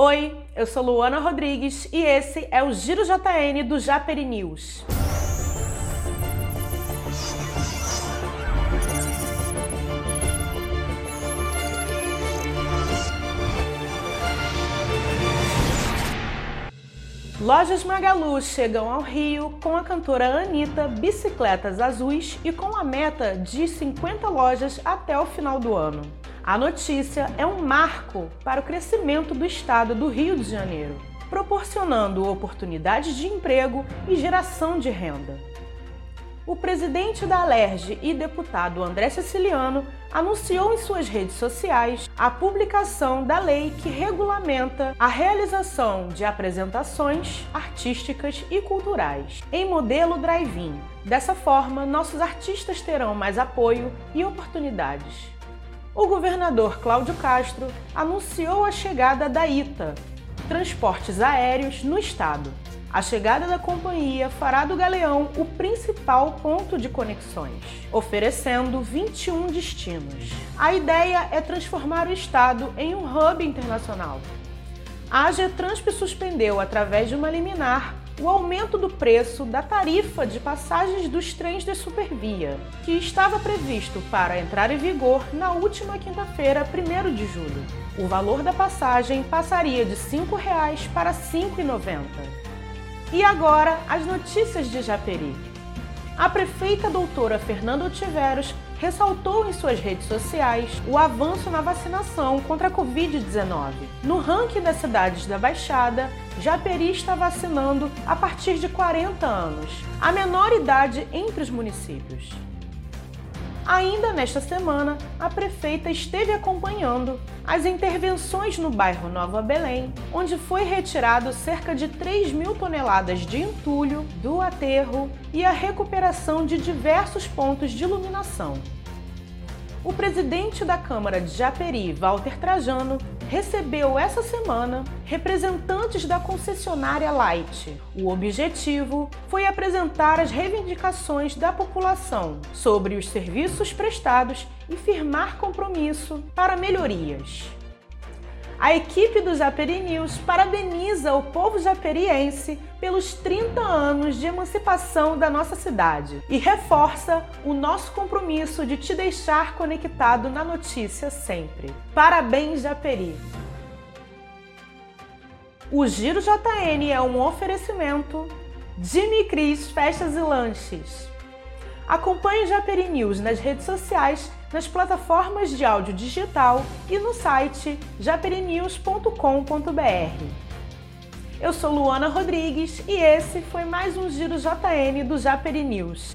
Oi, eu sou Luana Rodrigues e esse é o Giro JN do Japeri News. Lojas Magalu chegam ao Rio com a cantora Anitta, bicicletas azuis e com a meta de 50 lojas até o final do ano. A notícia é um marco para o crescimento do estado do Rio de Janeiro, proporcionando oportunidades de emprego e geração de renda. O presidente da Alerj e deputado André Siciliano anunciou em suas redes sociais a publicação da lei que regulamenta a realização de apresentações artísticas e culturais em modelo drive-in. Dessa forma, nossos artistas terão mais apoio e oportunidades o governador Cláudio Castro anunciou a chegada da ITA, Transportes Aéreos, no estado. A chegada da companhia fará do Galeão o principal ponto de conexões, oferecendo 21 destinos. A ideia é transformar o estado em um hub internacional. A AGETRANSP suspendeu, através de uma liminar, o aumento do preço da tarifa de passagens dos trens de supervia, que estava previsto para entrar em vigor na última quinta-feira, 1 de julho. O valor da passagem passaria de R$ 5,00 para R$ 5,90. E agora, as notícias de Japeri. A prefeita doutora Fernanda Otiveros ressaltou em suas redes sociais o avanço na vacinação contra a Covid-19. No ranking das cidades da Baixada, Japeri está vacinando a partir de 40 anos, a menor idade entre os municípios. Ainda nesta semana, a prefeita esteve acompanhando as intervenções no bairro Nova Belém, onde foi retirado cerca de 3 mil toneladas de entulho do aterro e a recuperação de diversos pontos de iluminação. O presidente da Câmara de Japeri, Walter Trajano, recebeu essa semana representantes da concessionária Light. O objetivo foi apresentar as reivindicações da população sobre os serviços prestados e firmar compromisso para melhorias. A equipe do Japeri News parabeniza o povo japeriense pelos 30 anos de emancipação da nossa cidade e reforça o nosso compromisso de te deixar conectado na notícia sempre. Parabéns, Japeri! O Giro JN é um oferecimento Jimmy Cris Festas e Lanches. Acompanhe o Japeri News nas redes sociais nas plataformas de áudio digital e no site japerinews.com.br. Eu sou Luana Rodrigues e esse foi mais um Giro JN do Japeri News.